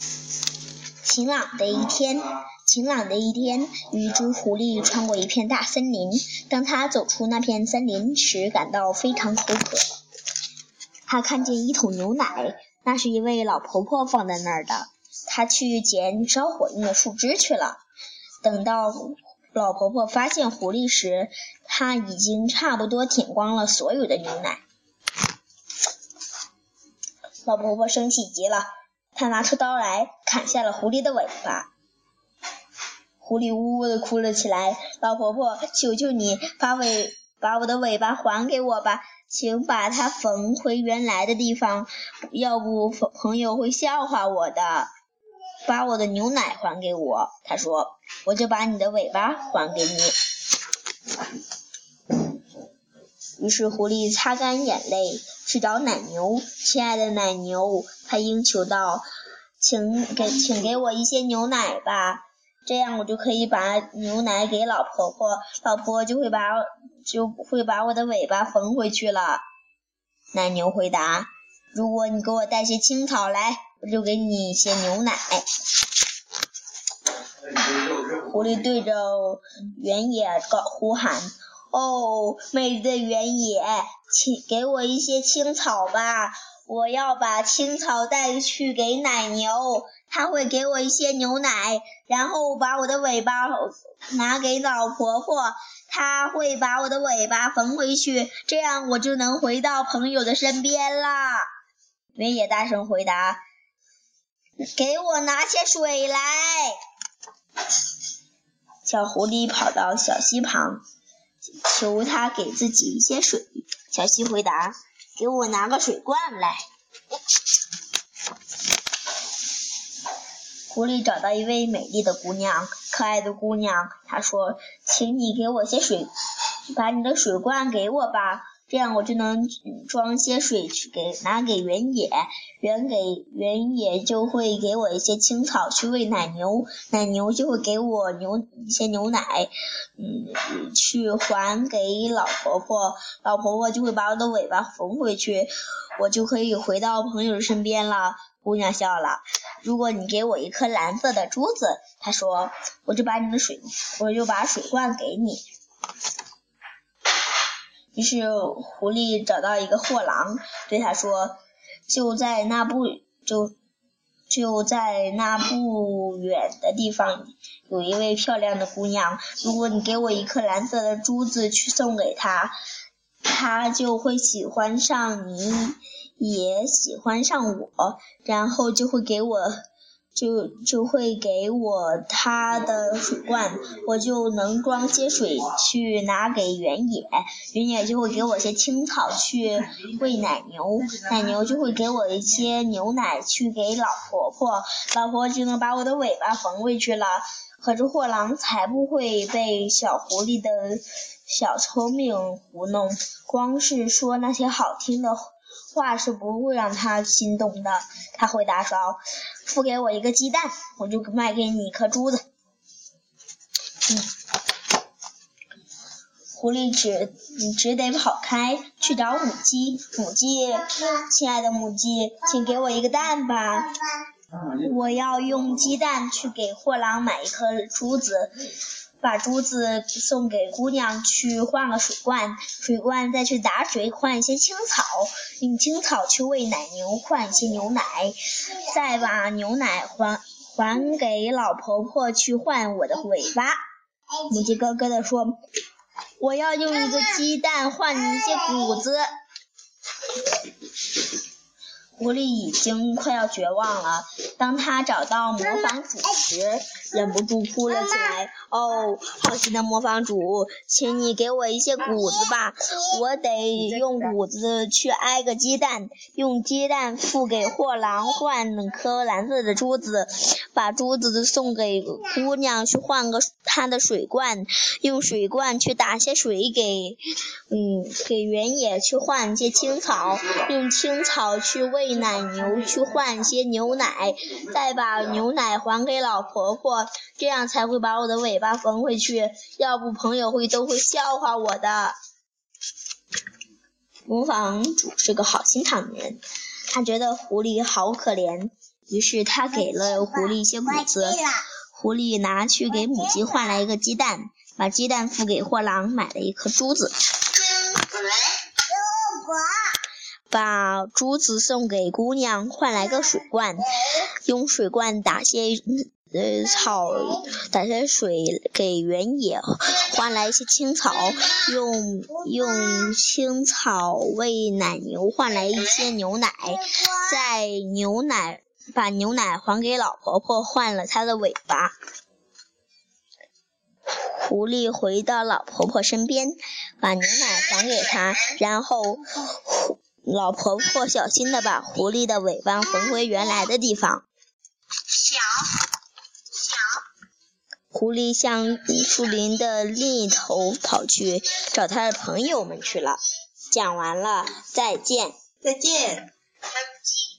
晴朗的一天，晴朗的一天，一只狐狸穿过一片大森林。当它走出那片森林时，感到非常口渴。它看见一桶牛奶，那是一位老婆婆放在那儿的。它去捡烧火用的树枝去了。等到老婆婆发现狐狸时，他已经差不多舔光了所有的牛奶。老婆婆生气极了，他拿出刀来砍下了狐狸的尾巴。狐狸呜呜的哭了起来：“老婆婆，求求你把尾把我的尾巴还给我吧，请把它缝回原来的地方，要不朋友会笑话我的。把我的牛奶还给我。”他说：“我就把你的尾巴还给你。”于是狐狸擦干眼泪，去找奶牛。亲爱的奶牛，他应求道：“请给，请给我一些牛奶吧，这样我就可以把牛奶给老婆婆，老婆就会把就会把我的尾巴缝回去了。”奶牛回答：“如果你给我带些青草来，我就给你一些牛奶。”狐狸对着原野高呼喊。哦，美丽的原野，请给我一些青草吧！我要把青草带去给奶牛，它会给我一些牛奶，然后把我的尾巴拿给老婆婆，她会把我的尾巴缝回去，这样我就能回到朋友的身边啦。原野大声回答：“给我拿些水来！”小狐狸跑到小溪旁。求他给自己一些水。小溪回答：“给我拿个水罐来。”狐狸找到一位美丽的姑娘，可爱的姑娘，她说：“请你给我些水，把你的水罐给我吧。”这样我就能装些水去给拿给原野，原给原野就会给我一些青草去喂奶牛，奶牛就会给我牛一些牛奶，嗯，去还给老婆婆，老婆婆就会把我的尾巴缝回去，我就可以回到朋友身边了。姑娘笑了，如果你给我一颗蓝色的珠子，她说，我就把你的水，我就把水罐给你。于是狐狸找到一个货郎，对他说：“就在那不就就在那不远的地方，有一位漂亮的姑娘。如果你给我一颗蓝色的珠子去送给她，她就会喜欢上你，也喜欢上我，然后就会给我。”就就会给我他的水罐，我就能装些水去拿给原野，原野就会给我些青草去喂奶牛，奶牛就会给我一些牛奶去给老婆婆，老婆就能把我的尾巴缝回去了。可是货郎才不会被小狐狸的小聪明糊弄，光是说那些好听的。话是不会让他心动的。他回答说：“付给我一个鸡蛋，我就卖给你一颗珠子。”嗯，狐狸只只得跑开去找母鸡。母鸡，亲爱的母鸡，请给我一个蛋吧。我要用鸡蛋去给货郎买一颗珠子。把珠子送给姑娘去换个水罐，水罐再去打水换一些青草，用青草去喂奶牛换一些牛奶，再把牛奶还还给老婆婆去换我的尾巴。母鸡咯咯地说：“我要用一个鸡蛋换你一些谷子。”狐狸已经快要绝望了。当他找到磨坊主时，忍不住哭了起来。哦，好心的磨坊主，请你给我一些谷子吧，我得用谷子去挨个鸡蛋，用鸡蛋付给货郎换颗蓝色的珠子，把珠子送给姑娘去换个她的水罐，用水罐去打些水给，嗯，给原野去换些青草，用青草去喂。奶牛去换些牛奶，再把牛奶还给老婆婆，这样才会把我的尾巴缝回去。要不朋友会都会笑话我的。磨坊主是个好心肠的人，他觉得狐狸好可怜，于是他给了狐狸一些谷子，狐狸拿去给母鸡换来一个鸡蛋，把鸡蛋付给货郎买了一颗珠子，把珠子送给姑娘换来个水罐，用水罐打些。呃，草打些水给原野，换来一些青草，用用青草喂奶牛，换来一些牛奶，在牛奶把牛奶还给老婆婆，换了她的尾巴。狐狸回到老婆婆身边，把牛奶还给她，然后狐老婆婆小心的把狐狸的尾巴缝回原来的地方。小。小狐狸向树林的另一头跑去找他的朋友们去了。讲完了，再见。再见。